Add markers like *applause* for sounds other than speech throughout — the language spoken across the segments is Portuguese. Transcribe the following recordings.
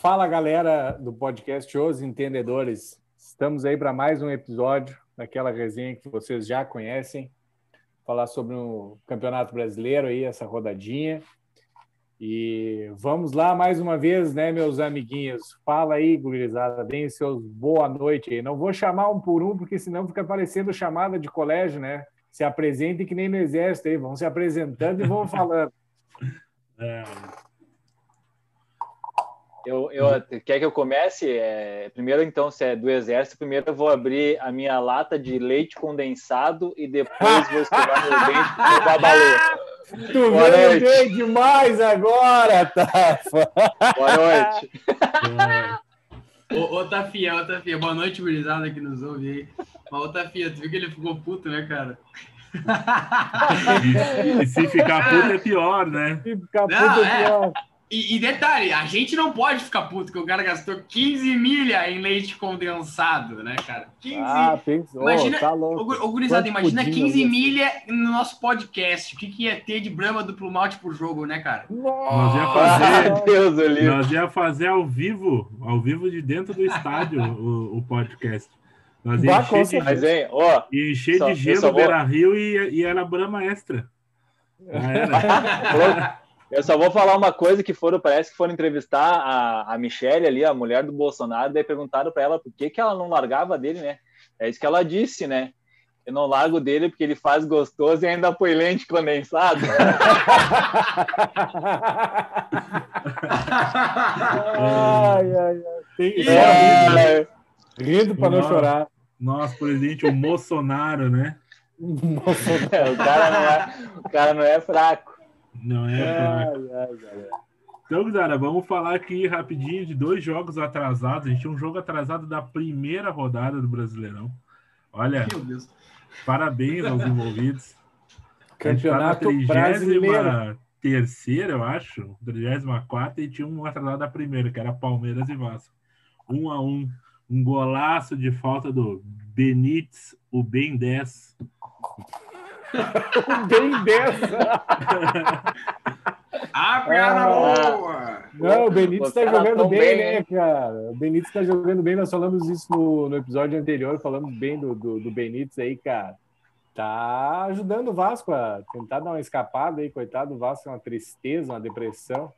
Fala galera do podcast Os Entendedores. Estamos aí para mais um episódio daquela resenha que vocês já conhecem. Falar sobre o Campeonato Brasileiro aí, essa rodadinha. E vamos lá mais uma vez, né, meus amiguinhos? Fala aí, gurizada, deem seus boa noite aí. Não vou chamar um por um, porque senão fica parecendo chamada de colégio, né? Se apresentem que nem no exército aí, vão se apresentando e vão *laughs* falando. É. Eu, eu, quer que eu comece? É, primeiro, então, se é do Exército, primeiro eu vou abrir a minha lata de leite condensado e depois vou escovar meu dente com babalu. *laughs* Tu Boa veio bem demais agora, Tafa! Boa noite! ô, ô Tafia, ô Tafia, boa noite, gurizada que nos ouve aí. Mas, ô Tafia, tu viu que ele ficou puto, né, cara? e, e se ficar puto é pior, né? Se ficar puto Não, é pior. E, e, detalhe, a gente não pode ficar puto que o cara gastou 15 milha em leite condensado, né, cara? 15... Ah, pensou, imagina, tá louco. Ô, gurizada, imagina 15 milha no nosso podcast. O que, que ia ter de Brahma duplo malte por jogo, né, cara? Nós ia fazer, Deus, nós ia fazer ao vivo, ao vivo de dentro do estádio, *laughs* o, o podcast. Nós ia encher de, Mas, hein, ó, encher só, de gelo Beira Rio e, e era Brahma extra. Era. *laughs* *laughs* Eu só vou falar uma coisa que foram, parece que foram entrevistar a, a Michelle ali, a mulher do Bolsonaro, daí perguntaram para ela por que, que ela não largava dele, né? É isso que ela disse, né? Eu não largo dele porque ele faz gostoso e ainda põe lente condensado. *laughs* ai, ai, ai. Tem... É, é. Rindo para não chorar. Nosso presidente, o Bolsonaro, né? *laughs* É, o, cara não é, o cara não é fraco. Não é ai, ai, Então, galera, vamos falar aqui rapidinho de dois jogos atrasados. A gente tinha um jogo atrasado da primeira rodada do Brasileirão. Olha, parabéns aos envolvidos. Campeonato tá brasileiro. terceira, eu acho, 34 e tinha um atrasado da primeira, que era Palmeiras e Vasco. Um a um, um golaço de falta do Benítez, o Ben 10. *laughs* bem dessa. ah, piada ah, boa! Não, o Benítez está jogando bem, bem, né, cara? O Benítez está jogando bem. Nós falamos isso no, no episódio anterior, falamos bem do, do, do Benítez aí, cara. Tá ajudando o Vasco a tentar dar uma escapada aí, coitado. O Vasco é uma tristeza, uma depressão.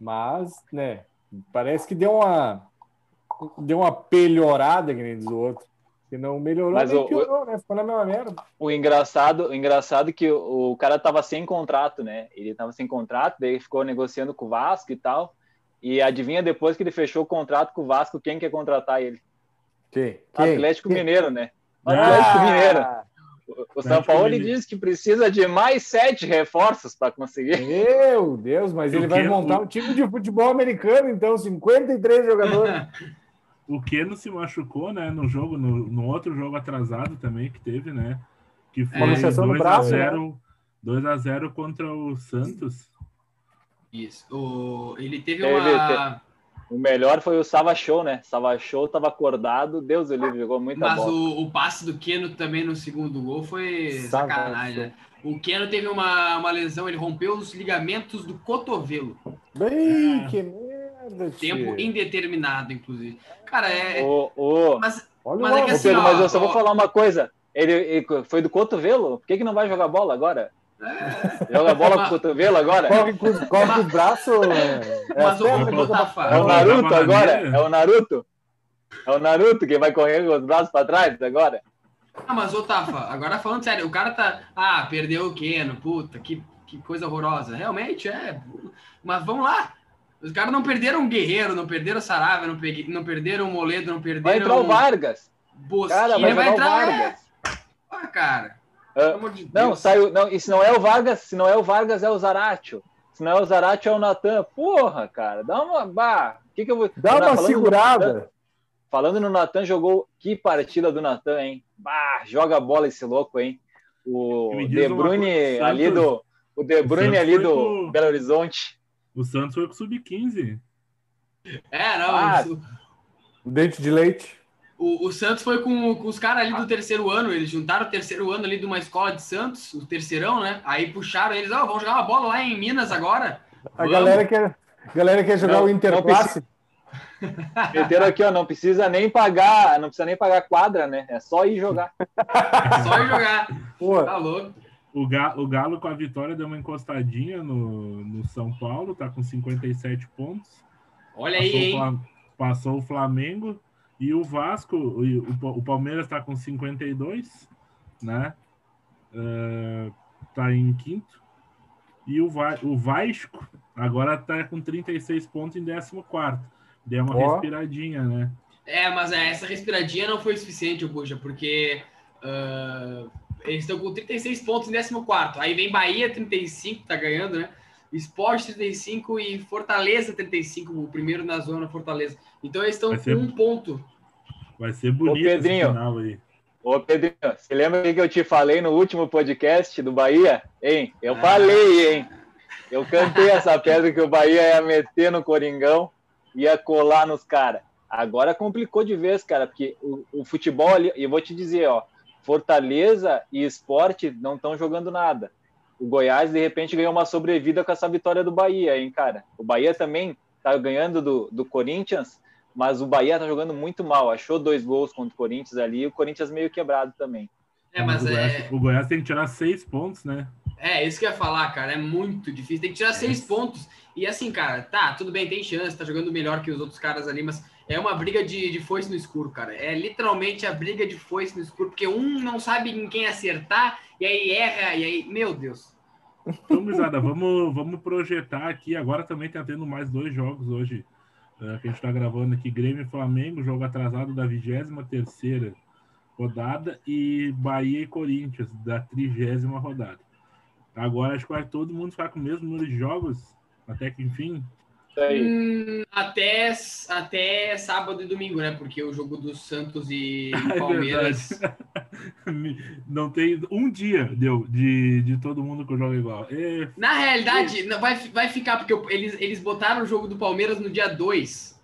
Mas, né, parece que deu uma deu uma pelhorada, que nem diz o outro. Que não melhorou Mas nem o, piorou, né? Ficou na mesma merda. O engraçado, o engraçado é que o, o cara tava sem contrato, né? Ele tava sem contrato, daí ficou negociando com o Vasco e tal. E adivinha depois que ele fechou o contrato com o Vasco, quem quer contratar ele? Quem? Atlético quem? Mineiro, né? Ah! Atlético Mineiro. O, São Paulo diz que precisa de mais sete reforços para conseguir. Meu Deus, mas ele vai montar um time de futebol americano, então, 53 jogadores. *laughs* O Keno se machucou, né, no jogo, no, no, outro jogo atrasado também que teve, né? Que foi 2x0 é. 0 contra o Santos. Isso. O, ele teve, teve uma. O melhor foi o Sava Show, né? Sava Show tava acordado, Deus do livre, jogou muita Mas bola. Mas o, o, passe do Keno também no segundo gol foi Sava sacanagem, né? O Keno teve uma, uma lesão, ele rompeu os ligamentos do cotovelo. Bem, ah. que merda, Tempo indeterminado, inclusive. Cara, é. O, o... Mas, Olha mas, é que, assim, Pedro, ó, mas eu só ó... vou falar uma coisa. Ele, ele, foi do cotovelo? Por que, que não vai jogar bola agora? É. Joga bola *laughs* com o cotovelo agora? Corre com, corre o braço. É, mas o, é o Naruto agora? É o Naruto? É o Naruto que vai correr com os braços para trás agora? Ah, mas ô Tafa, agora falando sério, o cara tá. Ah, perdeu o Keno, puta, que, que coisa horrorosa. Realmente é. Mas vamos lá. Os caras não perderam o Guerreiro, não perderam o Sarava, não, peguei, não perderam o Moledo, não perderam. Vai entrar o Vargas. Bosquinha, cara, vai, vai entrar o Vargas. É... Ah, cara. Uh, de não, saiu. Não, e se não é o Vargas, se não é o Vargas, é o Zaratio. Se não é o Zaratio, é o Natan. Porra, cara, dá uma. Bah, que que eu vou. Dá uma segurada. falando no Natan, jogou. Que partida do Natan, hein? Bah, joga bola esse louco, hein? O De Bruyne ali do. O De Bruyne ali do. Belo Horizonte. O Santos foi pro Sub-15. É, não. Ah, o dente de leite. O, o Santos foi com, com os caras ali do terceiro ano, eles juntaram o terceiro ano ali de uma escola de Santos, o terceirão, né? Aí puxaram eles, ó, oh, vamos jogar uma bola lá em Minas agora. A galera quer, a galera quer jogar não, o Interclasse. Meteram aqui, ó, não precisa nem pagar, não precisa nem pagar quadra, né? É só ir jogar. *laughs* só ir jogar. Pô, tá louco. O Galo, o Galo com a vitória deu uma encostadinha no, no São Paulo, tá com 57 pontos. Olha passou aí, hein? passou o Flamengo e o Vasco, o, o Palmeiras está com 52, né? Uh, tá em quinto. E o, Va o Vasco agora está com 36 pontos em 14. Deu uma oh. respiradinha, né? É, mas essa respiradinha não foi suficiente, Buja, porque uh, eles estão com 36 pontos em 14. Aí vem Bahia, 35, tá ganhando, né? Esporte 35 e Fortaleza 35, o primeiro na zona Fortaleza. Então eles estão com ser... um ponto. Vai ser bonito Ô, Pedrinho, esse final aí. Ô, Pedrinho, você lembra o que eu te falei no último podcast do Bahia? Hein? Eu ah. falei, hein? Eu cantei essa *laughs* pedra que o Bahia ia meter no Coringão, ia colar nos caras. Agora complicou de vez, cara, porque o, o futebol ali, e eu vou te dizer, ó, Fortaleza e Esporte não estão jogando nada o Goiás de repente ganhou uma sobrevida com essa vitória do Bahia, hein, cara? O Bahia também tá ganhando do, do Corinthians, mas o Bahia tá jogando muito mal. Achou dois gols contra o Corinthians ali e o Corinthians meio quebrado também. É, mas o Goiás, é... o Goiás tem que tirar seis pontos, né? É, isso que eu ia falar, cara. É muito difícil. Tem que tirar é. seis pontos. E assim, cara, tá, tudo bem, tem chance, tá jogando melhor que os outros caras ali, mas é uma briga de, de foice no escuro, cara. É literalmente a briga de foice no escuro, porque um não sabe em quem acertar, e aí erra, e aí, meu Deus. Então, Mizada, vamos, vamos projetar aqui. Agora também tá tendo mais dois jogos hoje, uh, que a gente tá gravando aqui: Grêmio e Flamengo, jogo atrasado da 23 rodada, e Bahia e Corinthians, da 30 rodada. Agora acho que vai todo mundo ficar com o mesmo número de jogos, até que enfim. Hum, até, até sábado e domingo, né? Porque o jogo do Santos e *laughs* é Palmeiras. É *laughs* não tem um dia deu de, de todo mundo que eu jogo igual. É... Na realidade, não, vai, vai ficar, porque eles, eles botaram o jogo do Palmeiras no dia 2.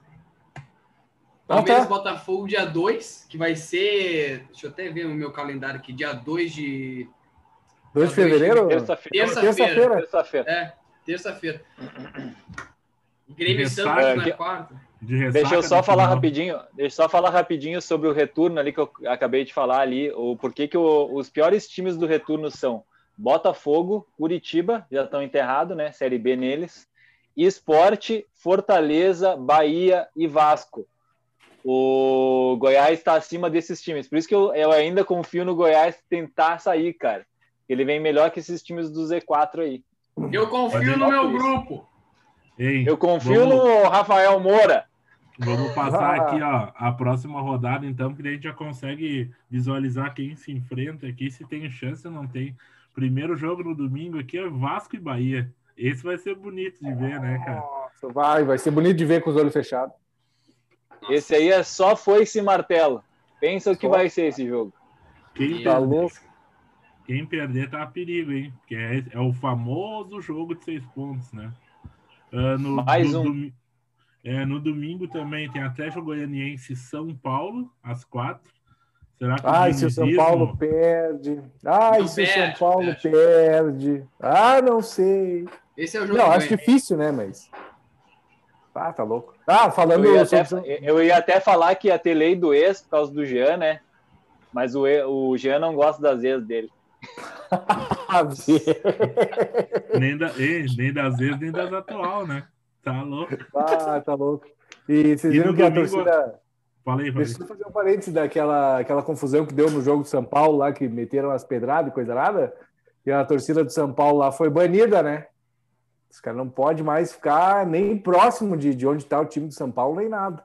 Palmeiras ah, tá. Botafogo dia 2, que vai ser. Deixa eu até ver o meu calendário aqui, dia 2 de. 2 de fevereiro? Terça-feira. Terça-feira. Terça-feira. É, terça-feira. Grêmio Santos é, na quarta. De deixa eu só falar final. rapidinho, deixa eu só falar rapidinho sobre o retorno ali que eu acabei de falar ali, o porquê que o, os piores times do retorno são Botafogo, Curitiba, já estão enterrados, né? Série B neles. Esporte, Fortaleza, Bahia e Vasco. O Goiás está acima desses times. Por isso que eu, eu ainda confio no Goiás tentar sair, cara. Ele vem melhor que esses times do Z4 aí. Eu confio no meu grupo. Ei, eu confio vamos... no Rafael Moura. Vamos passar aqui, ó, a próxima rodada, então, que a gente já consegue visualizar quem se enfrenta aqui, se tem chance ou não tem. Primeiro jogo no domingo aqui é Vasco e Bahia. Esse vai ser bonito de ver, né, cara? Nossa, vai, vai ser bonito de ver com os olhos fechados. Esse aí é só foi esse martelo. Pensa o que vai ser esse jogo. Quem tá louco? Quem perder tá a perigo, hein? Porque é, é o famoso jogo de seis pontos, né? Uh, no, Mais um. é, no domingo também tem Atlético Goianiense São Paulo, às quatro. Será que Ai, se o São Paulo perde. Ai, não se perde, o São Paulo perde. perde. Ah, não sei. Esse é o jogo. Não, acho difícil, né? Mas. Ah, tá louco. Ah, falando. Eu ia, até, eu ia até falar que ia ter lei do ex por causa do Jean, né? Mas o, o Jean não gosta das ex dele. *laughs* nem, da, nem das vezes, nem das atual, né? Tá louco. Ah, tá louco. E vocês viram que domingo... a torcida. Falei, falei. Deixa eu fazer um parênteses daquela aquela confusão que deu no jogo de São Paulo lá, que meteram as pedradas e coisa nada. E a torcida do São Paulo lá foi banida, né? Os caras não pode mais ficar nem próximo de, de onde está o time do São Paulo, nem nada.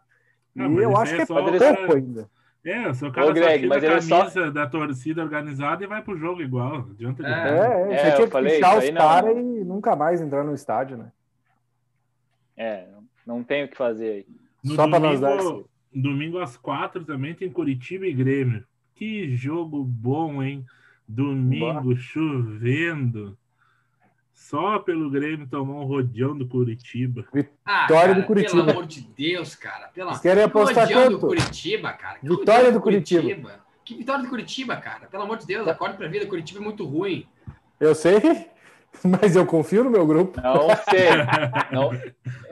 Não, e eu acho é que é pouco ainda. É, o cara Ô, Greg, só tira a camisa só... da torcida organizada e vai pro jogo igual. Adianta de é, é, é, você tinha que puxar os caras e nunca mais entrar no estádio, né? É, não tem o que fazer aí. No só para nós dar esse... Domingo às quatro também tem Curitiba e Grêmio. Que jogo bom, hein? Domingo, Boa. chovendo. Só pelo Grêmio tomar um rodeão do Curitiba. Ah, Vitória cara, do Curitiba. Pelo amor de Deus, cara. Pelo... Vocês querem apostar rodeão quanto? do Curitiba, cara. Que Vitória do Curitiba. Curitiba. Que vitória do Curitiba, cara. Pelo amor de Deus, acorde pra vida. Curitiba é muito ruim. Eu sei, *laughs* mas eu confio no meu grupo. Não sei. Não,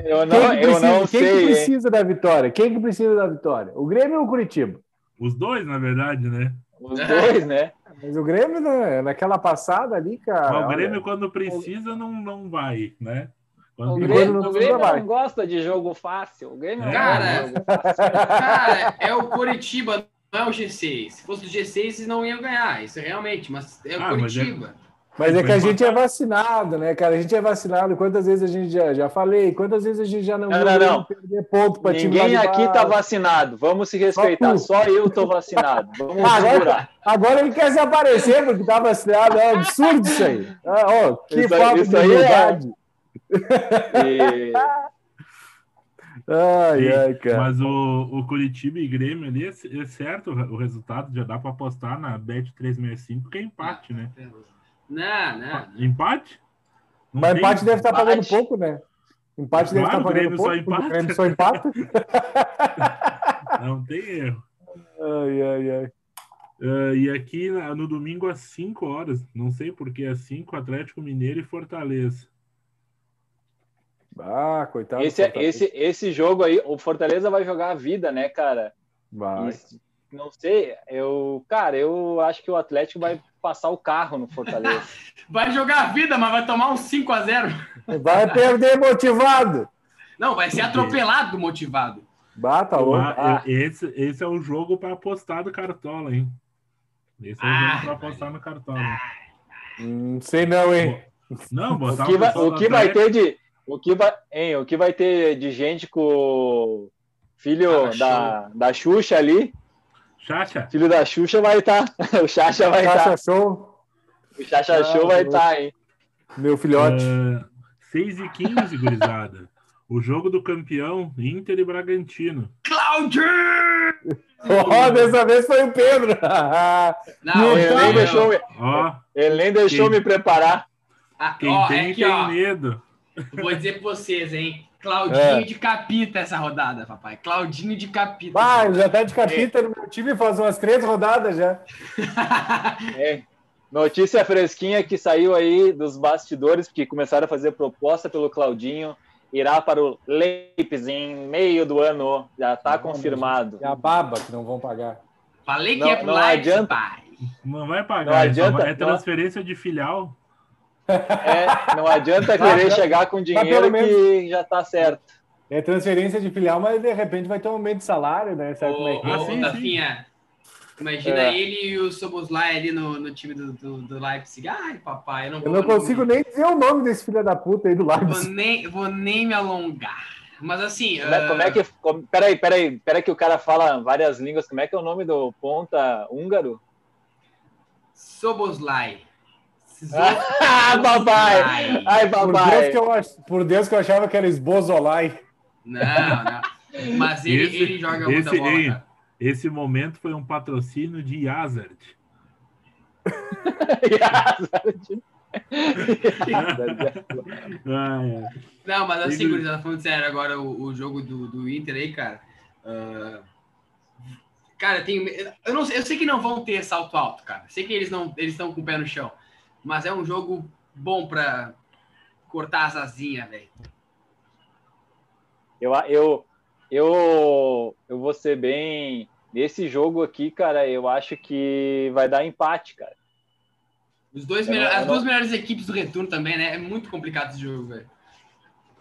eu não, quem eu não quem sei. Quem que precisa hein? da vitória? Quem que precisa da vitória? O Grêmio ou o Curitiba? Os dois, na verdade, né? Os dois, né? Mas o Grêmio, né, naquela passada ali, cara. Mas o Grêmio, olha, quando precisa, não, não vai, né? Quando o Grêmio, não, o Grêmio não gosta de jogo fácil. O Grêmio cara, não gosta de jogo fácil. *laughs* Cara, é o Curitiba, não é o G6. Se fosse o G6, eles não iam ganhar. Isso é realmente, mas é o ah, Curitiba. Mas é que a gente é vacinado, né, cara? A gente é vacinado. Quantas vezes a gente já, já falei? Quantas vezes a gente já não, não, não, não. perder ponto para time Ninguém aqui tá vacinado. Vamos se respeitar. Só, Só eu tô vacinado. *laughs* Vamos agora, agora ele quer se aparecer porque tá vacinado. É um absurdo isso aí. *laughs* Ah, ó, que isso, falta isso de aí verdade. É... *laughs* E... Ai, ai, cara. Mas o, o Curitiba e Grêmio ali, é, é certo o resultado, já dá para apostar na Bet 365, que é empate, né? Não, não. Empate? Não Mas empate deve estar tá pagando pouco, né? Empate claro, deve estar tá pagando pouco. Empate. O Grêmio só empata. *laughs* não tem erro. Ai, ai, ai. Uh, e aqui no domingo às 5 horas, não sei porque às 5, Atlético Mineiro e Fortaleza. Ah, coitado. Esse, esse, esse jogo aí, o Fortaleza vai jogar a vida, né, cara? Vai. E, não sei, eu, cara, eu acho que o Atlético vai passar o carro no Fortaleza. *laughs* vai jogar a vida, mas vai tomar um 5 a 0 Vai perder motivado. Não, vai ser atropelado motivado. Bata ah, esse, esse é o jogo para apostar do Cartola, hein? Esse é o ah, jogo para apostar no Cartola. Não sei não, hein? Não, o que vai, o que vai ter de o que vai, hein, o que vai ter de gente com o filho ah, da, da Xuxa ali? Xaxa. Filho da Xuxa vai estar. Tá. *laughs* O Xaxa vai estar. Tá. Show. O ah, Show vai estar, tá, hein? Meu filhote. Uh, 6 e 15, gurizada. O jogo do campeão, Inter e Bragantino. Claudio! Oh, dessa vez foi o Pedro. Não, ele, nem deixou, oh, ele nem deixou quem, me preparar. Ah, quem ó, tem, é que, tem ó, medo. Vou dizer pra vocês, hein? Claudinho é. de capita essa rodada, papai. Claudinho de capita. Ah, já tá de capita é. no meu time faz umas três rodadas já. *laughs* É. Notícia fresquinha que saiu aí dos bastidores, que começaram a fazer proposta pelo Claudinho. Irá para o Leipzig em meio do ano. Já está confirmado. É a baba que não vão pagar. Falei que não, é pro não Leipzig, adianta. pai. Não vai pagar. Não adianta, é transferência não... de filial. É, não adianta querer chegar com dinheiro que já está certo. É transferência de filial, mas de repente vai ter um aumento de salário, né? Sabe ô, como é que é? Imagina é. ele e o Soboslai ali no, no time do, do, do, Leipzig. Ai, papai, eu não, eu não consigo nem dizer o nome desse filho da puta aí do Leipzig. Vou nem, vou nem me alongar. Mas assim. Como é, como é que. Como, peraí, peraí, peraí, que o cara fala várias línguas. Como é que é o nome do ponta húngaro? Soboslai. Ah, papai! Ai, papai! Por Deus, que eu, por Deus que eu achava que era Esbozolai. Não, não. Mas ele, esse, ele joga muita esse, bola, ei, Esse momento foi um patrocínio de Hazard. *laughs* Hazard. *laughs* não, mas assim, gurizada, falando sério, agora o, o jogo do, do Inter aí, cara. Uh, cara, tem, eu, não, eu sei que não vão ter salto alto, cara. Sei que eles não eles estão com o pé no chão mas é um jogo bom para cortar as asinhas, velho. Eu, eu, eu, eu vou ser bem. Nesse jogo aqui, cara, eu acho que vai dar empate, cara. Os dois melhor, as duas melhores equipes do retorno também, né? É muito complicado esse jogo, velho.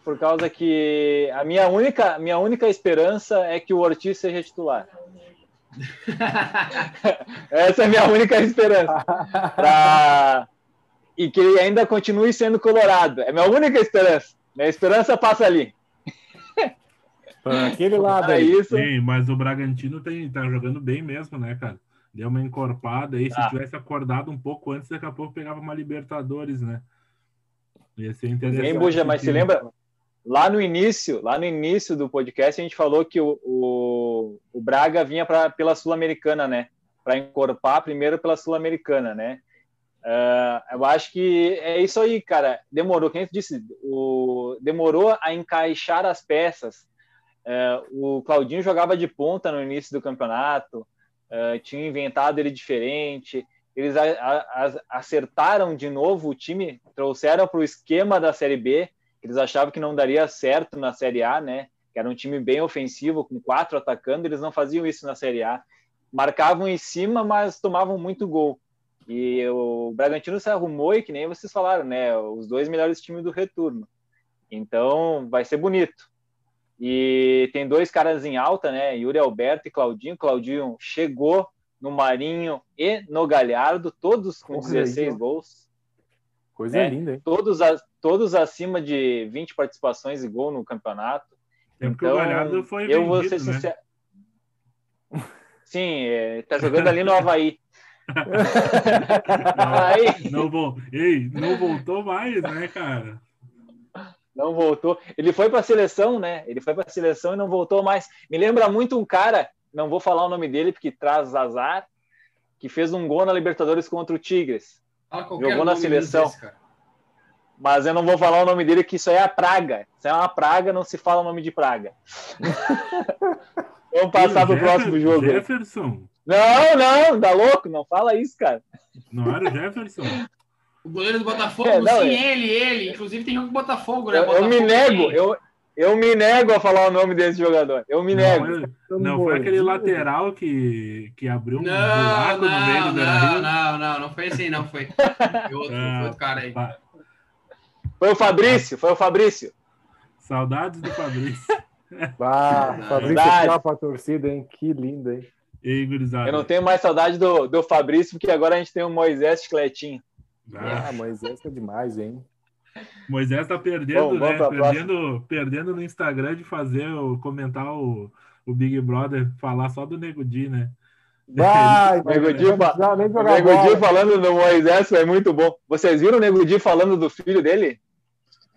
Por causa que a minha única, minha única esperança é que o Ortiz seja titular. *laughs* *laughs* Essa é a minha única esperança. Pra, e que ele ainda continue sendo colorado. É minha única esperança. Minha esperança passa ali. aquele lado é aí. Isso. Sim, mas o Bragantino tem, tá jogando bem mesmo, né, cara? Deu uma encorpada aí. Se ah. tivesse acordado um pouco antes, daqui a pouco pegava uma Libertadores, né? Ia ser interessante. Bem, Buja, mas se lembra? Lá no início, lá no início do podcast, a gente falou que o, o, o Braga vinha pra, pela Sul-Americana, né? Para encorpar primeiro pela Sul-Americana, né? Uh, eu acho que é isso aí, cara. Demorou, quem disse, o, demorou a encaixar as peças. Uh, o Claudinho jogava de ponta no início do campeonato, uh, tinha inventado ele diferente. Eles a, a, acertaram de novo o time, trouxeram para o esquema da Série B, que eles achavam que não daria certo na Série A, né? Que era um time bem ofensivo, com quatro atacando, eles não faziam isso na Série A. Marcavam em cima, mas tomavam muito gol. E o Bragantino se arrumou e que nem vocês falaram, né? Os dois melhores times do retorno. Então vai ser bonito. E tem dois caras em alta, né? Yuri Alberto e Claudinho. Claudinho chegou no Marinho e no Galhardo, todos com Porra, 16 aí, gols. Coisa é, linda, hein? Todos, todos acima de 20 participações e gol no campeonato. É então, o Galhardo foi eu vou ser né? sincero. Sim, é, tá jogando ali no Havaí *laughs* não, não, ei, não voltou mais, né, cara? Não voltou. Ele foi para a seleção, né? Ele foi para a seleção e não voltou mais. Me lembra muito um cara, não vou falar o nome dele porque traz azar, que fez um gol na Libertadores contra o Tigres. Jogou na seleção. Desse, mas eu não vou falar o nome dele, que isso aí é a praga. Isso é uma praga, não se fala o nome de praga. *laughs* Vamos passar para o próximo jogo. Jefferson. Não, não, tá louco? Não fala isso, cara. Não era o Jefferson? O goleiro do Botafogo, é, não, sim, é... ele, ele. Inclusive tem um Botafogo, né? Eu, Botafogo, eu me nego, eu, eu me nego a falar o nome desse jogador. Eu me nego. Não, não foi aquele lateral que, que abriu um não, buraco não, no meio do Não, não, não, não foi esse aí, não. Foi, *laughs* foi outro, ah, foi outro cara aí. Foi o Fabrício, foi o Fabrício. Saudades do Fabrício. *laughs* Ah, Fabrício é para a torcida, hein? Que lindo, hein? Ei, gurizada. Eu não tenho mais saudade do, do Fabrício, porque agora a gente tem o Moisés Chicletinho. Ah, Moisés é demais, hein? Moisés tá perdendo, Bom, né? Perdendo, perdendo no Instagram de fazer, o, comentar o, o Big Brother, falar só do Nego Di, né? Vai, *laughs* o Nego Di. Nego Di falando do Moisés foi muito bom. Vocês viram o Nego Di falando do filho dele?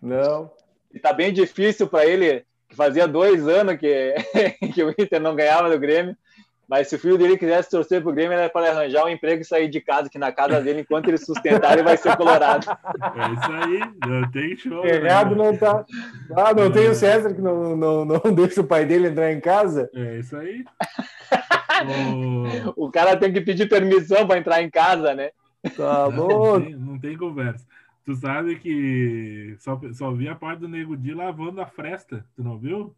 Não. E tá bem difícil para ele, que fazia dois anos que, *laughs* que o Inter não ganhava do Grêmio. Mas se o filho dele quisesse torcer pro Grêmio, era para arranjar um emprego e sair de casa, que na casa dele, enquanto ele sustentar, ele vai ser colorado. É isso aí, não tem show. Errado né? não tá. Ah, não é. tem o César que não, não, não *laughs* deixa o pai dele entrar em casa? É isso aí. *laughs* o... o cara tem que pedir permissão para entrar em casa, né? Tá bom. Não tem, não tem conversa. Tu sabe que só, só vi a parte do Nego Di lavando a fresta, tu não viu?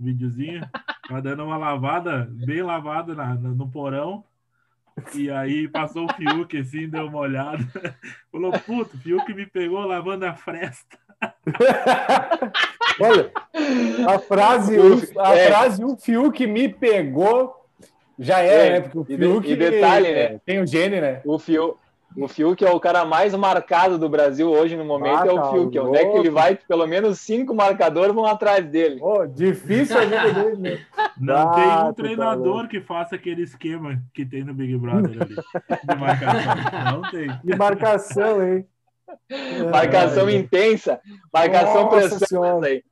Videozinho, tá dando uma lavada, bem lavada na, no porão. E aí passou o Fiuk assim, deu uma olhada. *laughs* Falou, puto, Fiuk me pegou lavando a fresta. *laughs* Olha, a frase, o, a é. frase o Fiuk me pegou já era, é, né? Porque o Fiuk e, detalhe, né? tem o gene, né? O Fiuk, o Fiuk é o cara mais marcado do Brasil hoje no momento, ah, é o tá Fiuk. Onde é que ele vai? Pelo menos cinco marcadores vão atrás dele. Oh, difícil a vida dele, né? Não ah, tem um tá treinador que faça aquele esquema que tem no Big Brother ali. De marcação. Não tem. De marcação, hein? *laughs* Marcação é, intensa. Marcação pressão. Aí.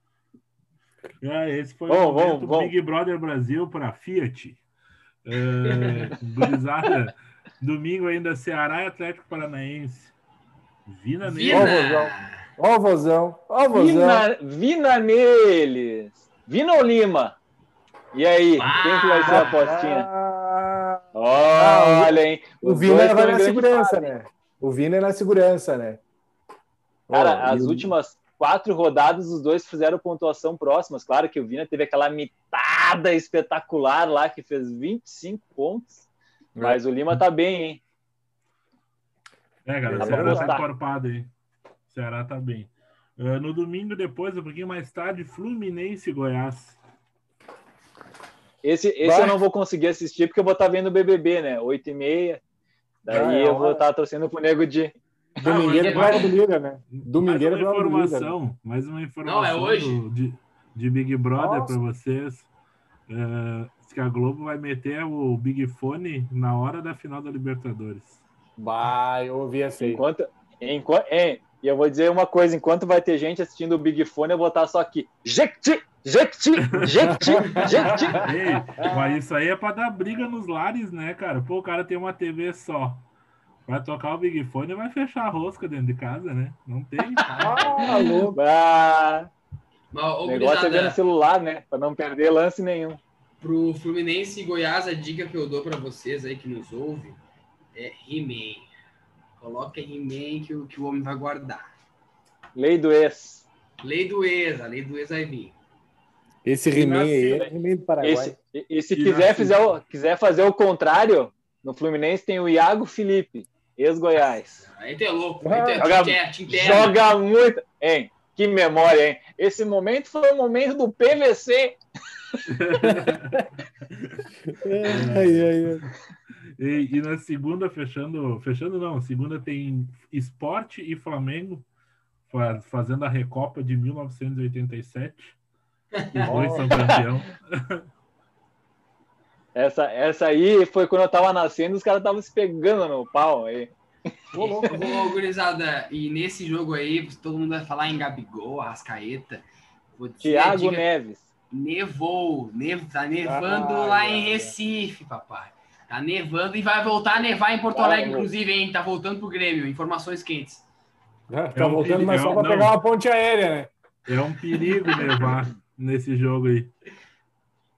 Ah, esse foi bom, o momento bom, Big Brother Brasil para Fiat. Uh, gurizada. Domingo ainda Ceará e Atlético Paranaense. Vina neles. Ó o vozão. Ó o vozão. Vina, Vina neles. Vina ou Lima? E aí, ah, quem que vai ser a apostinha? Ah, olha, hein? O Vina vai na segurança, né? O Vina é na segurança, né? Cara, oh, as últimas quatro rodadas, os dois fizeram pontuação próximas. Claro que o Vina teve aquela mitada espetacular lá, que fez 25 pontos. Mas o Lima tá bem, hein? É, galera, o Ceará tá encorpado aí. O Ceará tá bem. Uh, no domingo, depois, um pouquinho mais tarde, Fluminense e Goiás. Esse, esse eu não vou conseguir assistir porque eu vou estar tá vendo o BBB, né? 8 e meia. Daí ah, é eu vou estar tá torcendo pro Nego de. Domingueira é prova do Liga, né? Domingueira mais uma informação, Liga, mais uma informação não, é hoje. Do, de, de Big Brother para vocês. Uh, que a Globo vai meter o Big Fone na hora da final da Libertadores. Vai, eu ouvi assim. Enquanto, enquanto, é, e eu vou dizer uma coisa: enquanto vai ter gente assistindo o Big Fone, eu vou estar só aqui. Jequiti, Jequiti, Jequiti, Jequiti. *laughs* Mas isso aí é para dar briga nos lares, né, cara? Pô, o cara tem uma TV só. Vai tocar o Big Fone e vai fechar a rosca dentro de casa, né? Não tem. *laughs* ah, louco. Ah, o negócio é ver no celular, né? Para não perder lance nenhum. Pro Fluminense e Goiás, a dica que eu dou para vocês aí que nos ouve é He-Man. Coloca He-Man que, que o homem vai guardar. Lei do ex. Lei do ex, a lei do ex vai vir. Esse He-Man aí é He-Man do Paraguai. Esse, e, se quiser, fizer o, quiser fazer o contrário, no Fluminense tem o Iago Felipe, ex-Goiás. Aí tem louco, aí tem, joga, joga muito. Hein, que memória, hein? Esse momento foi o momento do PVC. *laughs* ai, ai, ai. E, e, na segunda, fechando, fechando não, segunda tem Esporte e Flamengo fazendo a Recopa de 1987. Os dois são campeão. Essa, essa aí foi quando eu tava nascendo, os caras estavam se pegando no pau aí. Ô, louco, ô, gurizada, e nesse jogo aí, todo mundo vai falar em Gabigol, Arrascaeta. Thiago diga, Neves. Nevou, nev, tá nevando ah, lá em Recife, papai. Tá nevando e vai voltar a nevar em Porto Alegre, inclusive, hein? Tá voltando pro Grêmio, informações quentes. tá é um voltando, perigo, mas só pra não. pegar uma ponte aérea, né? É um perigo nevar nesse jogo aí.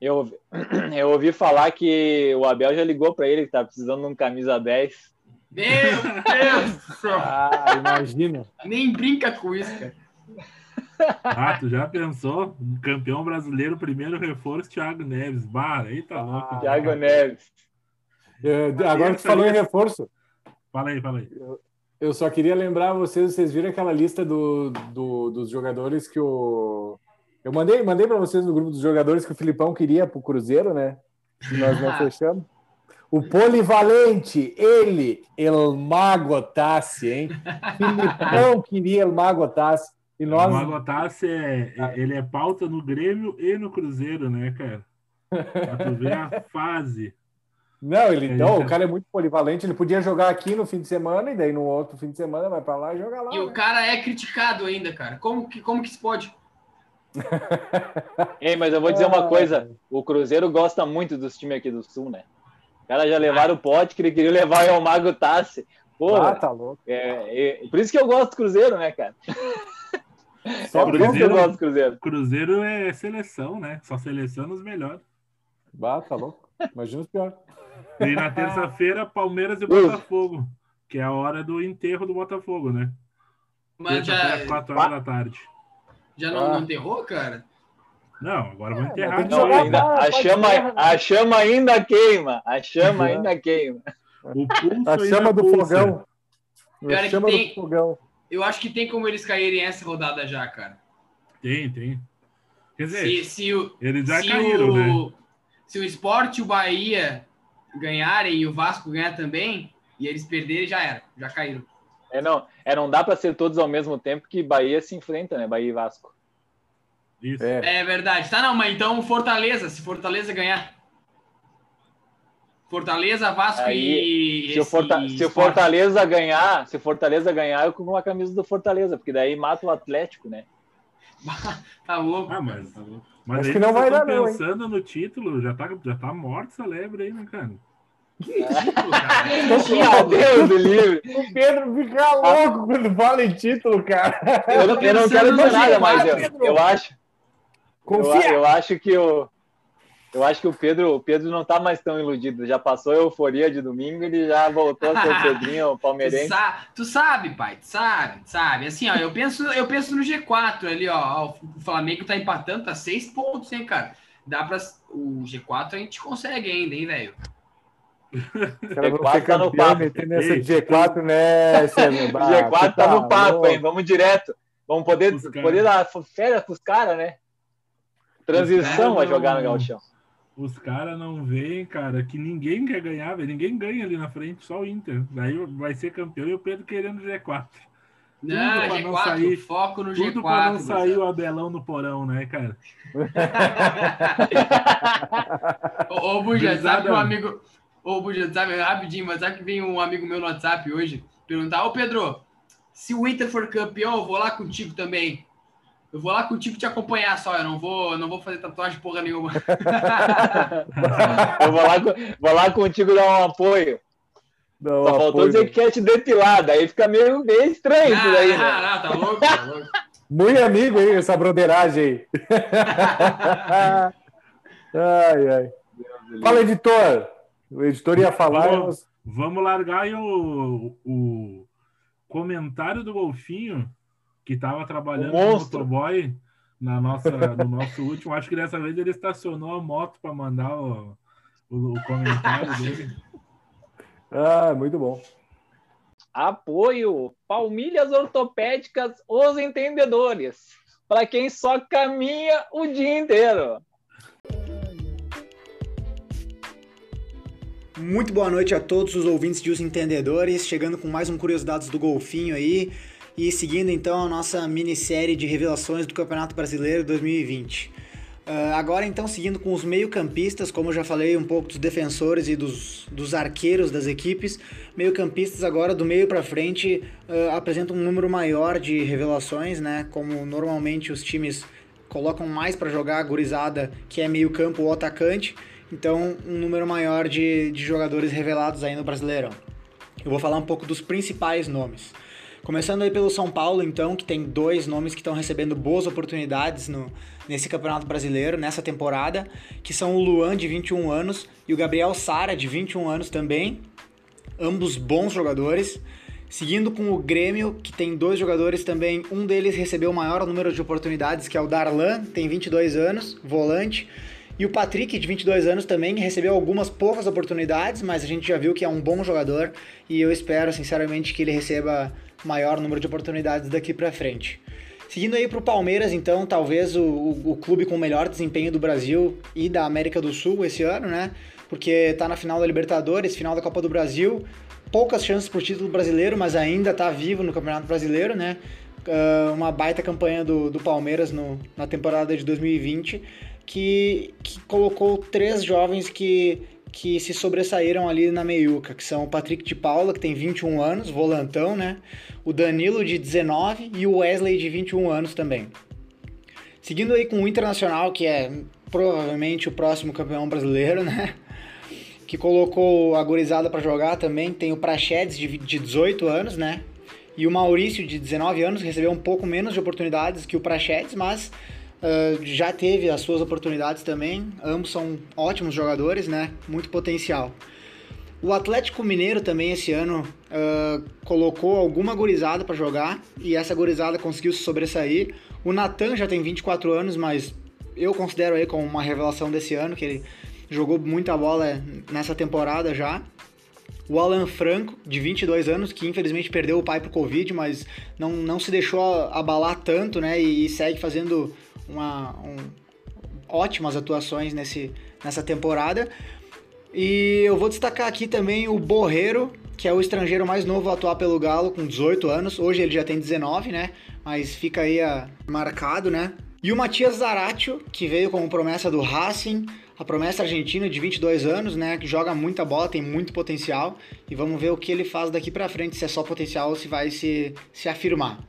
Eu, *clears throat* eu ouvi falar que o Abel já ligou para ele que tá precisando de um camisa 10. Meu Deus! ah, imagina. Nem brinca com isso, cara. Ah, tu já pensou? Campeão brasileiro, primeiro reforço, Thiago Neves. Bah, aí tá louco. Ah, Thiago Neves. Eu, agora tu falou em reforço. Fala aí, fala aí. Eu, eu, só queria lembrar vocês, vocês viram aquela lista do, do, dos jogadores que o eu mandei, mandei para vocês no grupo dos jogadores que o Filipão queria para o Cruzeiro, né? E nós não *laughs* fechamos. O polivalente, ele, El Mago Tassi, hein? Filipão *laughs* queria El Mago Tassi. E nós... O Mago Tassi é, é, ele é pauta no Grêmio e no Cruzeiro, né, cara? Pra tu ver a *laughs* fase. Não, ele não, o cara é muito polivalente, ele podia jogar aqui no fim de semana e daí no outro fim de semana vai para lá e jogar lá. E né? o cara é criticado ainda, cara. Como que, como que se pode? *laughs* Ei, mas eu vou dizer uma coisa: o Cruzeiro gosta muito dos times aqui do Sul, né? Os caras já levaram o pote, que ele queria levar o Mago Tassi. Porra, ah, tá louco. É, é, por isso que eu gosto do Cruzeiro, né, cara? Só é Cruzeiro, eu gosto do Cruzeiro. Cruzeiro é seleção, né? Só seleciona os melhores. Bah, tá louco. Imagina os piores. E na terça-feira, Palmeiras e Botafogo, que é a hora do enterro do Botafogo, né? Mas já. 4 horas da tarde. Já não, ah. não enterrou, cara? Não, agora vou é, enterrar. Não, ainda, a, chama, a chama ainda queima. A chama ainda queima. O pulso a chama do pulsa. fogão. A chama tem, do fogão. Eu acho que tem como eles caírem essa rodada já, cara. Tem, tem. Quer dizer, se, se o, eles já caíram, o, né? Se o Sport e o Bahia ganharem e o Vasco ganhar também, e eles perderem, já era. Já caíram. É, não, é, não dá para ser todos ao mesmo tempo que Bahia se enfrenta, né? Bahia e Vasco. Isso. É. é verdade. Tá, não, mas então Fortaleza, se Fortaleza ganhar. Fortaleza, Vasco aí, e. Se, o, Forta se o Fortaleza ganhar, se o Fortaleza ganhar, eu com a camisa do Fortaleza, porque daí mata o Atlético, né? *laughs* tá louco. Ah, mas, tá louco. mas Acho que não vai dar, pensando não, no título, já tá, já tá morto essa lebre aí, né, cara? Que título, cara? Deus do livre. O Pedro fica louco quando fala em título, cara. Eu, não, eu não quero dizer nada, mas eu, eu acho. Confia. Eu, eu, acho que o. Eu acho que o Pedro, o Pedro não tá mais tão iludido. Já passou a euforia de domingo, ele já voltou a ser o *laughs* Pedrinho palmeirense. Tu, sa tu, sabe, pai, tu sabe, sabe. Assim, ó, eu penso, eu penso no G4 ali, ó. O Flamengo tá empatando, tá seis pontos, hein, cara. Dá para o G4 a gente consegue ainda, hein, velho. G4 tá no papo. Nessa G4, né? G4 tá no papo, hein? Vamos direto. Vamos poder, poder dar férias pros caras, né? Transição a jogar no Galchão. Os caras não veem, cara, que ninguém quer ganhar, velho. Ninguém ganha ali na frente, só o Inter. Daí vai ser campeão e o Pedro querendo G4. Não, G4, não sair, foco no tudo G4. Tudo pra não sair o Abelão no porão, né, cara? *laughs* ô, ô Buja, sabe que um amigo, Ô, Buja, sabe, rapidinho, mas sabe que vem um amigo meu no WhatsApp hoje perguntar: Ô, Pedro, se o Inter for campeão, eu vou lá contigo também. Eu vou lá contigo te acompanhar só, eu não vou, não vou fazer tatuagem porra nenhuma. *laughs* eu vou lá, vou lá contigo dar um apoio. Não, Só faltou dizer que quer te depilar, daí fica meio, meio estranho isso daí, né? Ah, não, tá louco, tá louco. Muito amigo aí, essa broderagem aí. *laughs* ai, ai. Fala, editor. O editor ia falar. Vamos, vamos largar aí o, o comentário do Golfinho, que estava trabalhando no motoboy na nossa, no nosso último. Acho que dessa vez ele estacionou a moto para mandar o, o, o comentário dele. Ah, muito bom. Apoio Palmilhas Ortopédicas Os Entendedores. Para quem só caminha o dia inteiro. Muito boa noite a todos os ouvintes de Os Entendedores, chegando com mais um Curiosidades do Golfinho aí e seguindo então a nossa minissérie de revelações do Campeonato Brasileiro 2020. Uh, agora, então, seguindo com os meio-campistas, como eu já falei um pouco dos defensores e dos, dos arqueiros das equipes, meio-campistas agora do meio para frente uh, apresentam um número maior de revelações, né? Como normalmente os times colocam mais para jogar a gurizada, que é meio-campo ou atacante, então um número maior de, de jogadores revelados aí no Brasileirão. Eu vou falar um pouco dos principais nomes. Começando aí pelo São Paulo, então, que tem dois nomes que estão recebendo boas oportunidades no, nesse Campeonato Brasileiro, nessa temporada, que são o Luan, de 21 anos, e o Gabriel Sara, de 21 anos também. Ambos bons jogadores. Seguindo com o Grêmio, que tem dois jogadores também. Um deles recebeu o maior número de oportunidades, que é o Darlan, tem 22 anos, volante. E o Patrick, de 22 anos, também recebeu algumas poucas oportunidades, mas a gente já viu que é um bom jogador e eu espero, sinceramente, que ele receba maior número de oportunidades daqui para frente. Seguindo aí para o Palmeiras, então, talvez o, o, clube com o melhor desempenho do Brasil e da América do Sul esse ano, né? Porque está na final da Libertadores, final da Copa do Brasil, poucas chances para o título brasileiro, mas ainda está vivo no Campeonato Brasileiro, né? Uh, uma baita campanha do, do Palmeiras no, na temporada de 2020, que, que colocou três jovens que que se sobressaíram ali na meiuca, que são o Patrick de Paula, que tem 21 anos, volantão, né? O Danilo, de 19, e o Wesley, de 21 anos também. Seguindo aí com o Internacional, que é provavelmente o próximo campeão brasileiro, *laughs* né? Que colocou a gurizada para jogar também. Tem o Prachedes, de 18 anos, né? E o Maurício, de 19 anos, recebeu um pouco menos de oportunidades que o Prachedes, mas Uh, já teve as suas oportunidades também. Ambos são ótimos jogadores, né? Muito potencial. O Atlético Mineiro também esse ano uh, colocou alguma gorizada para jogar e essa gorizada conseguiu se sobressair. O Natan já tem 24 anos, mas eu considero aí como uma revelação desse ano, que ele jogou muita bola nessa temporada já. O Alan Franco, de 22 anos, que infelizmente perdeu o pai pro Covid, mas não, não se deixou abalar tanto, né? E, segue fazendo uma, um, ótimas atuações nesse, nessa temporada. E eu vou destacar aqui também o Borreiro, que é o estrangeiro mais novo a atuar pelo Galo, com 18 anos. Hoje ele já tem 19, né? Mas fica aí a, marcado, né? E o Matias Zaratio, que veio como promessa do Racing, a promessa argentina de 22 anos, né? Que joga muita bola, tem muito potencial. E vamos ver o que ele faz daqui para frente, se é só potencial ou se vai se, se afirmar.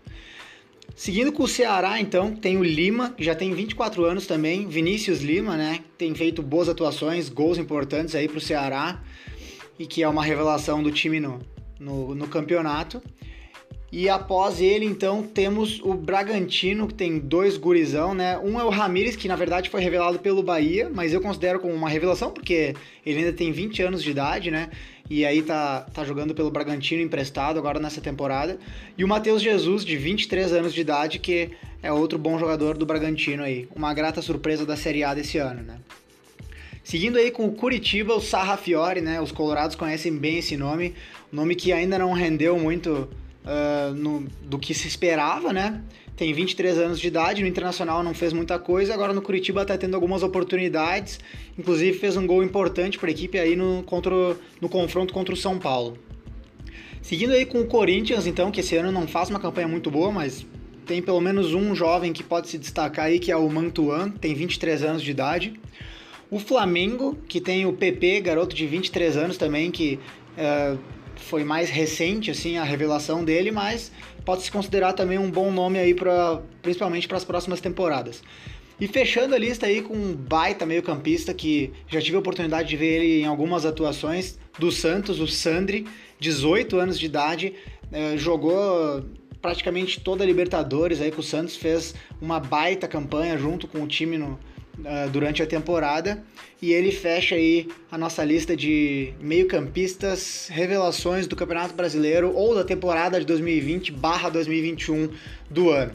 Seguindo com o Ceará, então, tem o Lima, que já tem 24 anos também, Vinícius Lima, né? Tem feito boas atuações, gols importantes aí para o Ceará, e que é uma revelação do time no, no, no campeonato. E após ele, então, temos o Bragantino, que tem dois gurizão, né? Um é o Ramires, que na verdade foi revelado pelo Bahia, mas eu considero como uma revelação, porque ele ainda tem 20 anos de idade, né? E aí tá, tá jogando pelo Bragantino emprestado agora nessa temporada. E o Matheus Jesus, de 23 anos de idade, que é outro bom jogador do Bragantino aí. Uma grata surpresa da Série A desse ano, né? Seguindo aí com o Curitiba, o Sarrafiore, né? Os colorados conhecem bem esse nome. Nome que ainda não rendeu muito uh, no, do que se esperava, né? Tem 23 anos de idade, no Internacional não fez muita coisa, agora no Curitiba está tendo algumas oportunidades, inclusive fez um gol importante para a equipe aí no, contra, no confronto contra o São Paulo. Seguindo aí com o Corinthians, então, que esse ano não faz uma campanha muito boa, mas tem pelo menos um jovem que pode se destacar aí, que é o Mantuan, tem 23 anos de idade. O Flamengo, que tem o PP, garoto de 23 anos também, que uh, foi mais recente assim a revelação dele, mas pode se considerar também um bom nome aí para principalmente para as próximas temporadas. E fechando a lista aí com um baita meio-campista que já tive a oportunidade de ver ele em algumas atuações do Santos, o Sandri. 18 anos de idade, uh, jogou praticamente toda a Libertadores aí com o Santos, fez uma baita campanha junto com o time no, uh, durante a temporada e ele fecha aí a nossa lista de meio-campistas revelações do Campeonato Brasileiro ou da temporada de 2020/2021 do ano.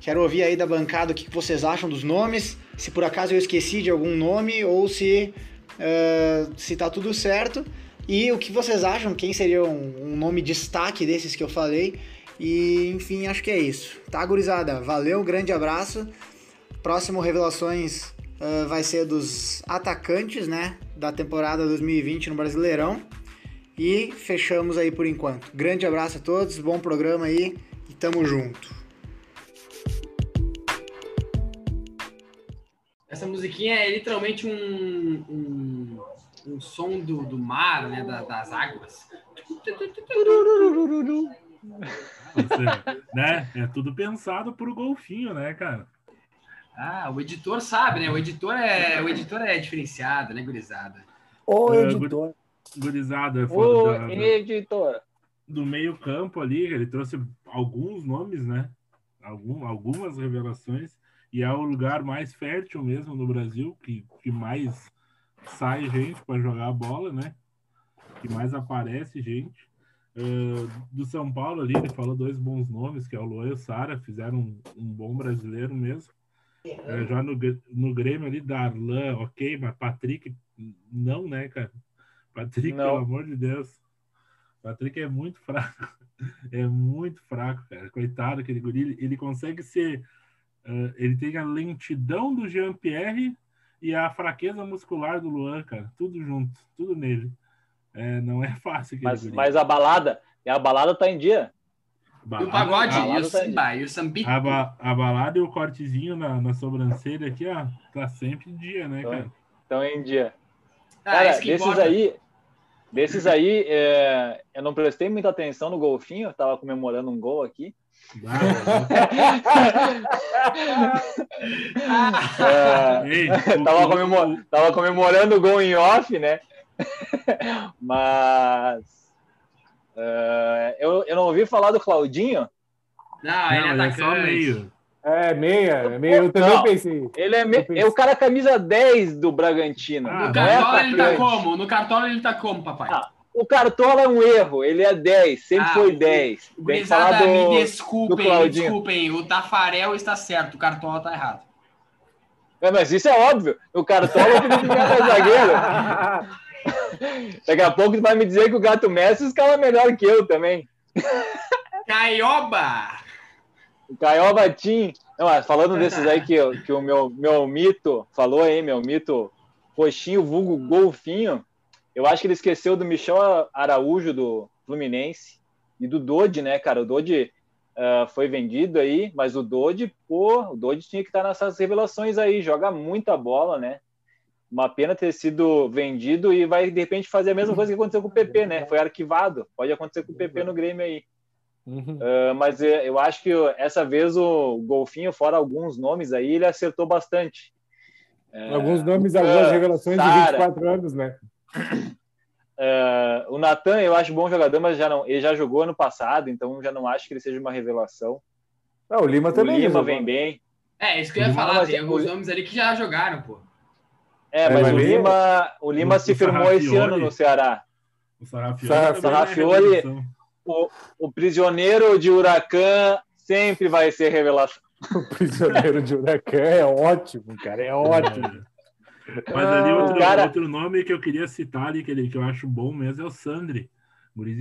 Quero ouvir aí da bancada o que vocês acham dos nomes, se por acaso eu esqueci de algum nome ou se uh, se tá tudo certo e o que vocês acham, quem seria um, um nome destaque desses que eu falei. E enfim, acho que é isso. Tá, gurizada? Valeu, grande abraço. Próximo Revelações uh, vai ser dos atacantes, né? Da temporada 2020 no Brasileirão. E fechamos aí por enquanto. Grande abraço a todos, bom programa aí e tamo junto. Essa musiquinha é literalmente um, um, um som do, do mar, né? Da, das águas. Você, né? É tudo pensado pro golfinho, né, cara? Ah, o editor sabe, né? O editor é, o editor é diferenciado, né, gurizada? O é, editor. Gurizada, o da, editor. Do meio campo ali, ele trouxe alguns nomes, né? Algum, algumas revelações. E é o lugar mais fértil mesmo no Brasil, que, que mais sai gente para jogar a bola, né? Que mais aparece gente. Uh, do São Paulo ali, ele falou dois bons nomes, que é o Luan e o Sara, fizeram um, um bom brasileiro mesmo. É, já no, no Grêmio ali, Darlan, ok, mas Patrick, não, né, cara? Patrick, não. pelo amor de Deus. Patrick é muito fraco. *laughs* É muito fraco, cara. Coitado, aquele guri. Ele, ele consegue ser. Uh, ele tem a lentidão do Jean-Pierre e a fraqueza muscular do Luan, cara. Tudo junto, tudo nele. É, não é *laughs* fácil. Mas, mas a balada, a balada tá em dia. Balada, e o pagode, e o samba, e o sambito. A, ba, a, balada e o cortezinho na, na sobrancelha aqui, ó, tá sempre em dia, né, cara? Estão em dia. Ah, cara, desses importa. aí, desses aí, é, eu não prestei muita atenção no golfinho, eu tava comemorando um gol aqui. *laughs* é, *laughs* Ei, tava, comemor, tava comemorando o gol em off, né? *laughs* Mas Uh, eu, eu não ouvi falar do Claudinho. Não, ele não, é, é só meio. É, meia, é meia. Eu também não, pensei. Ele é, me... é o cara camisa 10 do Bragantino. Ah, no Cartola é ele tá como? No Cartola ele tá como, papai? Ah, o Cartola é um erro, ele é 10, sempre ah, foi 10. Gurizada, do, me desculpem, me desculpem, o Tafarel está certo, o Cartola tá errado. É, mas isso é óbvio, o Cartola é o zagueiro. *laughs* Daqui a pouco tu vai me dizer que o Gato Messi escala melhor que eu também. Caioba! Caioba Tim. Não, falando desses aí que, que o meu, meu mito falou aí, meu mito roxinho, vulgo golfinho, eu acho que ele esqueceu do Michel Araújo do Fluminense e do Dodi, né, cara? O Dodi uh, foi vendido aí, mas o Dodi, pô, o Dodi tinha que estar nessas revelações aí, joga muita bola, né? Uma pena ter sido vendido e vai, de repente, fazer a mesma coisa que aconteceu com o PP, né? Foi arquivado. Pode acontecer com o PP no Grêmio aí. Uhum. Uh, mas eu acho que essa vez o Golfinho, fora alguns nomes aí, ele acertou bastante. Uh, alguns nomes, algumas revelações Sara, de 24 anos, né? Uh, *coughs* o Natan eu acho bom jogador, mas já não, ele já jogou ano passado, então já não acho que ele seja uma revelação. Não, o Lima também. O Lima vem bem. É, isso que eu ia falar, tem alguns nomes ali que já jogaram, pô. É, mas o Lima, o Lima o, se firmou esse ano no Ceará. O Sarrafiori, Sarrafiori é o, o prisioneiro de Huracan sempre vai ser revelação. O prisioneiro de Huracan é ótimo, cara, é ótimo. É. Mas ali outro, cara... outro nome que eu queria citar ali, que, ele, que eu acho bom mesmo, é o Sandri.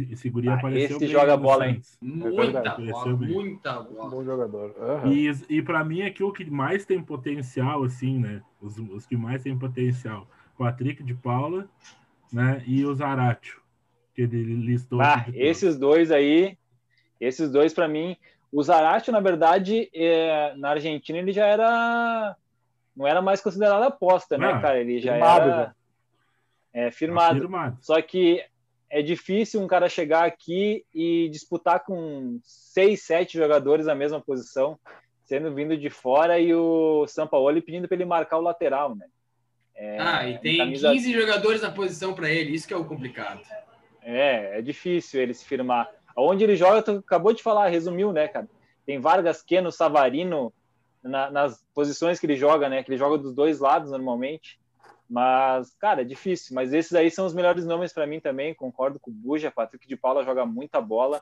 Esse guri ah, apareceu esse joga bola, hein? Muita é bola, muita bola. Bom jogador. Uhum. E, e para mim aqui o que mais tem potencial, assim, né? Os, os que mais tem potencial. Patrick de Paula, né? E o Zaratio, que ele listou. Ah, esses dois aí, esses dois para mim, o Zaratio, na verdade, é, na Argentina ele já era não era mais considerado aposta, né, ah, cara? Ele já firmado, era né? é, firmado. firmado. Só que é difícil um cara chegar aqui e disputar com seis, sete jogadores na mesma posição, sendo vindo de fora e o Sampaoli pedindo para ele marcar o lateral, né? É, ah, e tem camisa... 15 jogadores na posição para ele, isso que é o complicado. É, é difícil ele se firmar. Onde ele joga, tu acabou de falar, resumiu, né, cara? Tem Vargas, Keno, Savarino na, nas posições que ele joga, né? Que ele joga dos dois lados normalmente. Mas, cara, é difícil. Mas esses aí são os melhores nomes para mim também. Concordo com o Buja. Patrick de Paula joga muita bola.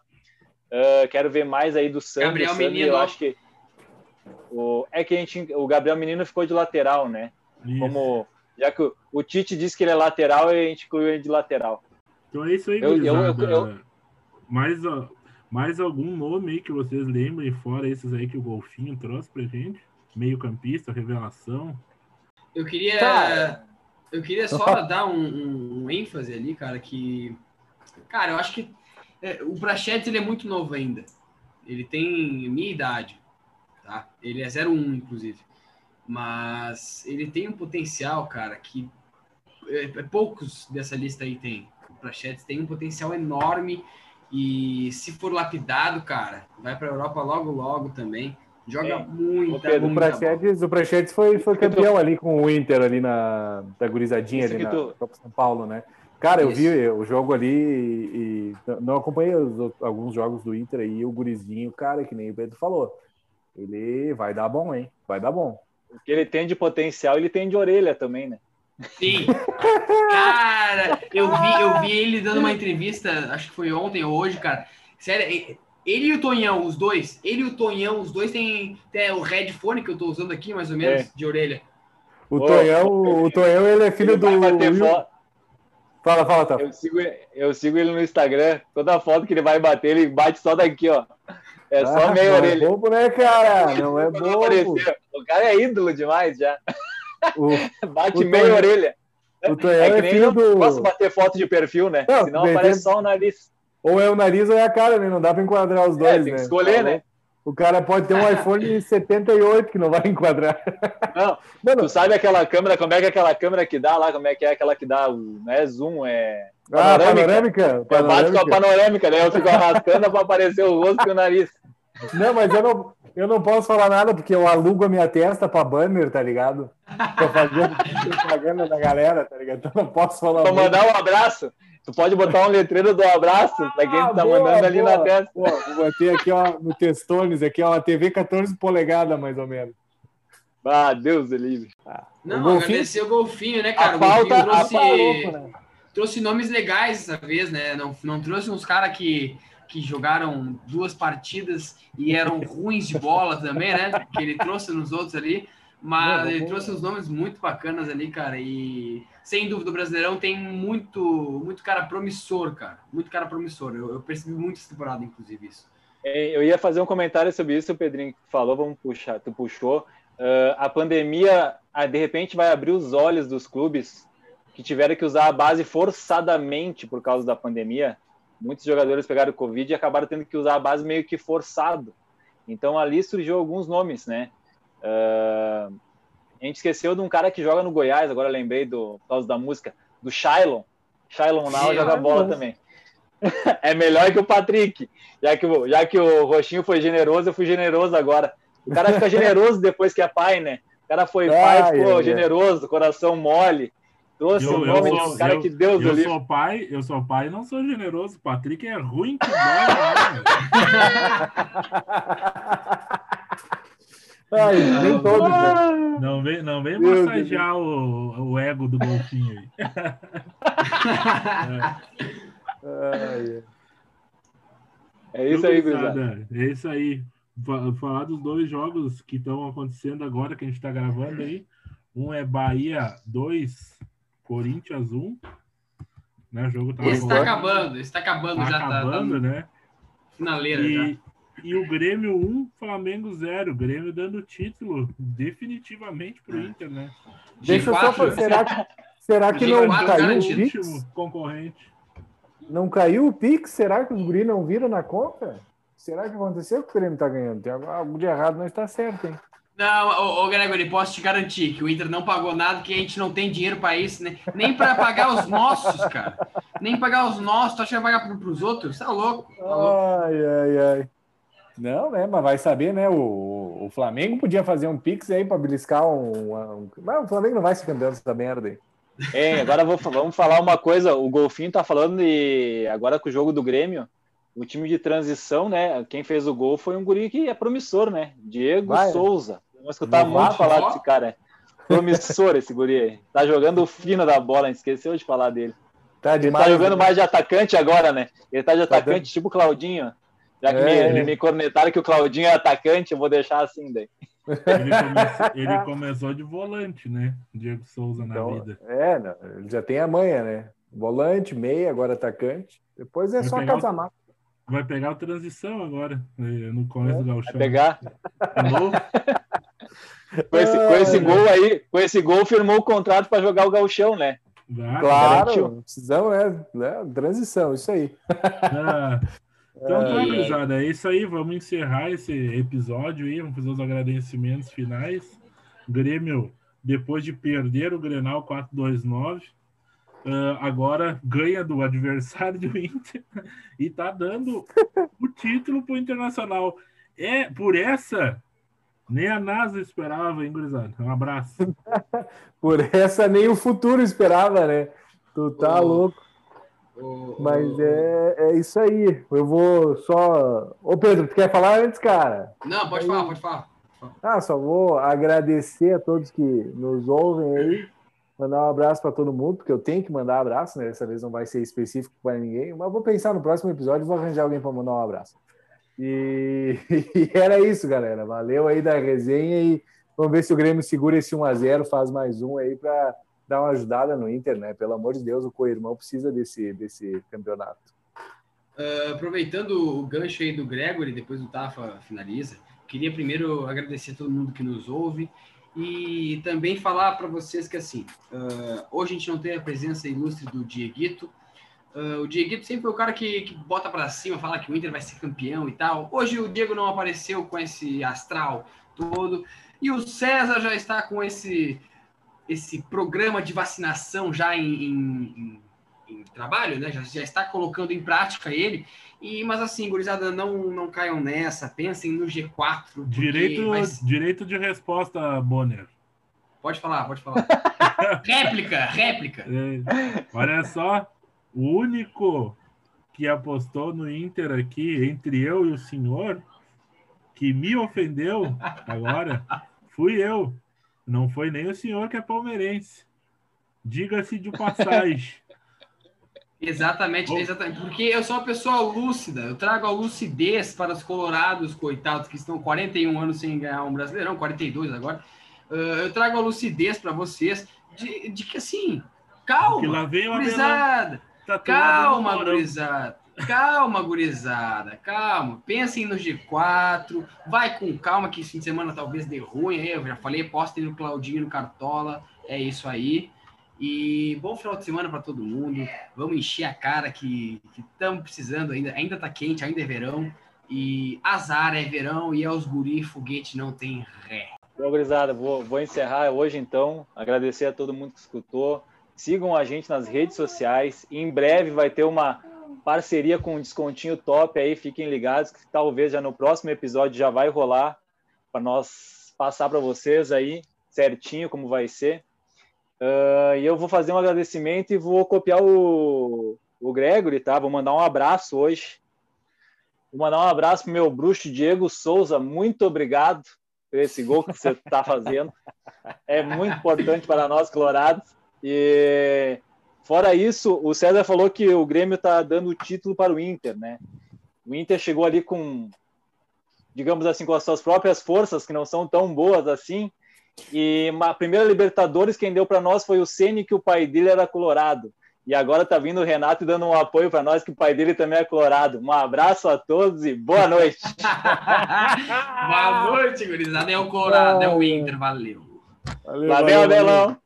Uh, quero ver mais aí do Sandro. Gabriel Sandro, Menino. Eu acho que o, é que a gente, o Gabriel Menino ficou de lateral, né? Isso. Como já que o, o Tite disse que ele é lateral, a gente incluiu ele de lateral. Então é isso aí, Eu- eu- eu- Mais, mais algum nome aí que vocês lembrem, fora esses aí que o Golfinho trouxe pra gente? Meio campista, revelação. Eu queria, Cara. Eu queria só dar um, um- ênfase ali, cara, que, cara, eu acho que é, o Prachetes ele é muito novo ainda. Ele tem minha idade, tá? Ele é 01, inclusive. Mas ele tem um potencial, cara, que é, é, poucos dessa lista aí tem. O Prachetes tem um potencial enorme e se for lapidado, cara, vai para Europa logo logo também. Joga É. muita, Pedro, O muita bola. O Prachetes foi, foi campeão ali com o Inter ali na da gurizadinha Isso ali que na Copa São Paulo, né? Cara, eu Isso. vi o jogo ali e, e não acompanhei os alguns jogos do Inter aí, o gurizinho, cara, que nem o Pedro falou. Ele vai dar bom, hein? Vai dar bom. O que ele tem de potencial, ele tem de orelha também, né? Sim. Cara, eu vi, eu vi ele dando uma entrevista, acho que foi ontem ou hoje, cara. Sério, ele e o Tonhão, os dois, ele e o Tonhão, os dois têm, têm o headphone que eu tô usando aqui, mais ou menos, É. de orelha. O Ô, Tonhão, o Tonhão, ele é filho Ele do. bater Will- fo- Fala, fala, tá. Eu sigo, eu sigo ele no Instagram. Toda foto que ele vai bater, ele bate só daqui, ó. É só Ah, meia não orelha. É bobo, né, cara? Não é bobo. O cara é ídolo demais já. O, *laughs* Bate O meia Tonhão- orelha. o Tonhão É é, filho eu do. posso bater foto de perfil, né? Não, Senão aparece só o nariz. Ou é o nariz ou é a cara, né? Não dá pra enquadrar os dois, É, tem né? que escolher, né? O cara pode ter um *laughs* iPhone 78 que não vai enquadrar. Não, *laughs* Mano, tu sabe aquela câmera, como é que é aquela câmera que dá lá, como é que é aquela que dá, o, não é zoom, é ah, panorâmica. panorâmica? Eu bato com a panorâmica. panorâmica, né? Eu fico arrastando pra aparecer o rosto e o nariz. Não, mas eu não, eu não posso falar nada porque eu alugo a minha testa pra banner, tá ligado? Pra fazer *laughs* propaganda da galera, tá ligado? Então eu não posso falar Pra muito. mandar um abraço. Tu pode botar um letreiro do abraço pra quem Ah, tá boa, mandando ali boa. na testa. Pô, vou bater aqui, ó, no Testones, aqui, ó, uma TV 14 polegadas, mais ou menos. Ah, Deus é livre. Não, O Golfinho- agradecer o Golfinho, né, cara? A o Golfinho pauta- a trouxe, né? trouxe nomes legais dessa vez, né? Não, não trouxe uns caras que, que jogaram duas partidas e eram ruins de bola também, né? Que ele trouxe nos outros ali. Mas ele trouxe uns nomes muito bacanas ali, cara. E sem dúvida o Brasileirão tem muito, muito cara promissor, cara. Muito cara promissor. Eu, eu percebi muito essa temporada, inclusive, isso. É, Eu ia fazer um comentário sobre isso, o Pedrinho falou, vamos puxar, tu puxou. Ah, a pandemia, ah, de repente, vai abrir os olhos dos clubes que tiveram que usar a base forçadamente por causa da pandemia. Muitos jogadores pegaram Covid e acabaram tendo que usar a base meio que forçado. Então ali surgiu alguns nomes, né? Ah, a gente esqueceu de um cara que joga no Goiás, agora lembrei do por causa da música, do Shailon. Shailon Now Sim, joga bola também. *laughs* é melhor que o Patrick. Já que, o, já que o Roxinho foi generoso, eu fui generoso agora. O cara fica generoso *laughs* depois que é pai, né? O cara foi pai, Ai, ficou ai. generoso, coração mole. Trouxe Eu- o eu nome sou- de um cara eu- que Deus Eu livre. sou pai, eu sou pai e não sou generoso. Patrick é ruim que dói, né? *laughs* Ai, nem todos, né? Não vem, não vem Meu massagear o, o ego do golfinho aí. Ai, É isso aí, Então, gurizada. gurizada, É isso aí. Fa- Falar dos dois jogos que estão acontecendo agora, que a gente está gravando aí. Um é Bahia 2, Corinthians 1. Né, o jogo tá Esse tá rolando, acabando, esse tá acabando tá já, tá- acabando, tá, né? finaleira já. E, o Grêmio 1, Flamengo 0. O Grêmio dando título definitivamente pro Inter, né? Deixa eu só G4, falar, será que, será que G4 não caiu o. Pix? Último concorrente. Não caiu o Pix? Será que os guri não viram na conta? Será que aconteceu que o Grêmio tá ganhando? Tem algo- de errado, mas tá certo, hein? Não, ô, ô Gregory, posso te garantir que o Inter não pagou nada, que a gente não tem dinheiro para isso, né? nem para pagar os nossos, cara. Nem pagar os nossos, tu acha que vai pagar pro, pros outros? Tá louco? Tá louco. Ai, ai, ai. Não, né? Mas vai saber, né? O, o Flamengo podia fazer um Pix aí pra beliscar um. um... Mas o Flamengo não vai se campeão dessa merda aí. Hein, agora vou, vamos falar uma coisa. O Golfinho tá falando e agora com o jogo do Grêmio, o time de transição, né? Quem fez o gol foi um guri que é promissor, né? Diego Vai. Souza. Vamos escutar muito falar desse cara. Promissor esse guri aí. Tá jogando o fino da bola, esqueceu de falar dele. Tá demais. Ele tá jogando né? mais de atacante agora, né? Ele tá de tá atacante, tá tipo o Claudinho. Já que é, me, me cornetaram que o Claudinho é atacante, eu vou deixar assim daí. Ele começou, ele começou, de volante, né? Diego Souza na então, vida. É, não, ele já tem a manha, né? Volante, meia, agora atacante. Depois é vai só casamar. Vai pegar a transição agora, eh, no começo é, do Galchão. Vai pegar. *laughs* com, esse, com esse gol aí, com esse gol, firmou o contrato para jogar o Galchão, né? claro, garantiu. precisamos, né? né? Transição, isso aí. Ah, *laughs* então, tá, é isso aí. Vamos encerrar esse episódio aí. Vamos fazer os agradecimentos finais. Grêmio, depois de perder o Grenal 429, uh, agora ganha do adversário do Inter *laughs* e tá dando o título pro Internacional. É por essa. Nem a NASA esperava, hein, gurizada? Um abraço. *laughs* por essa nem o futuro esperava, né? Tu tá louco. Mas é, é isso aí. Eu vou só. Ô Pedro, tu quer falar antes, cara? Não, pode aí... falar, pode falar. Ah, só vou agradecer a todos que nos ouvem aí. Mandar um abraço para todo mundo, porque eu tenho que mandar um abraço, né? Dessa vez não vai ser específico para ninguém, mas vou pensar no próximo episódio e vou arranjar alguém para mandar um abraço. E... *laughs* e, era isso, galera. Valeu aí da resenha e vamos ver se o Grêmio segura esse 1 a 0 faz mais um aí para dar uma ajudada no Inter, né? Pelo amor de Deus, o co-irmão precisa desse, desse campeonato. Uh, aproveitando o gancho aí do Gregory, depois o Tafa finaliza, queria primeiro agradecer a todo mundo que nos ouve e também falar para vocês que assim, uh, hoje a gente não tem a presença ilustre do Dieguito. Uh, o Dieguito sempre foi o cara que, que bota para cima, fala que o Inter vai ser campeão e tal. Hoje o Diego não apareceu com esse astral todo. E o César já está com esse esse programa de vacinação já em, em, em trabalho, né? Já, já, está colocando em prática ele. E, mas assim, gurizada, não, não caiam nessa, pensem no G4. Direito, vai... direito de resposta, Bonner. Pode falar, pode falar. *laughs* réplica, réplica. É, olha só, o único que apostou no Inter aqui, entre eu e o senhor, que me ofendeu agora, fui eu. Não foi nem o senhor que é palmeirense. Diga-se de passagem. *laughs* exatamente, exatamente. Porque eu sou uma pessoa lúcida. Eu trago a lucidez para os colorados, coitados, que estão 41 anos sem ganhar um brasileirão, 42 agora. Uh, eu trago a lucidez para vocês de, de, que, assim, calma, que lá vem gurizada. Tá calma, gurizada. Calma, gurizada, calma. Pensem no G4, vai com calma, que esse fim de semana talvez dê ruim. Eu já falei, postem no Claudinho, no Cartola. É isso aí. E bom final de semana para todo mundo. Vamos encher a cara que estamos precisando ainda. Ainda tá quente, ainda é verão. E azar é verão e é os guri, foguete não tem ré. Bom, gurizada, vou, vou encerrar hoje então. Agradecer a todo mundo que escutou. Sigam a gente nas redes sociais. Em breve vai ter uma parceria com um descontinho top aí, fiquem ligados que talvez já no próximo episódio já vai rolar para nós passar para vocês aí certinho como vai ser. Uh, e eu vou fazer um agradecimento e vou copiar o, o Gregory, tá? Vou mandar um abraço hoje. Vou mandar um abraço pro meu bruxo Diego Souza. Muito obrigado por esse gol que você está fazendo. É muito importante para nós, colorados. E Fora isso, o César falou que o Grêmio está dando o título para o Inter, né? O Inter chegou ali com, digamos assim, com as suas próprias forças, que não são tão boas assim. E a primeira Libertadores quem deu para nós foi o Ceni, que o pai dele era colorado. E agora tá vindo o Renato dando um apoio para nós, que o pai dele também é colorado. Um abraço a todos e boa noite. *laughs* boa noite, gurizada. É o Colorado, é o Inter, valeu. Valeu, valeu Abelão.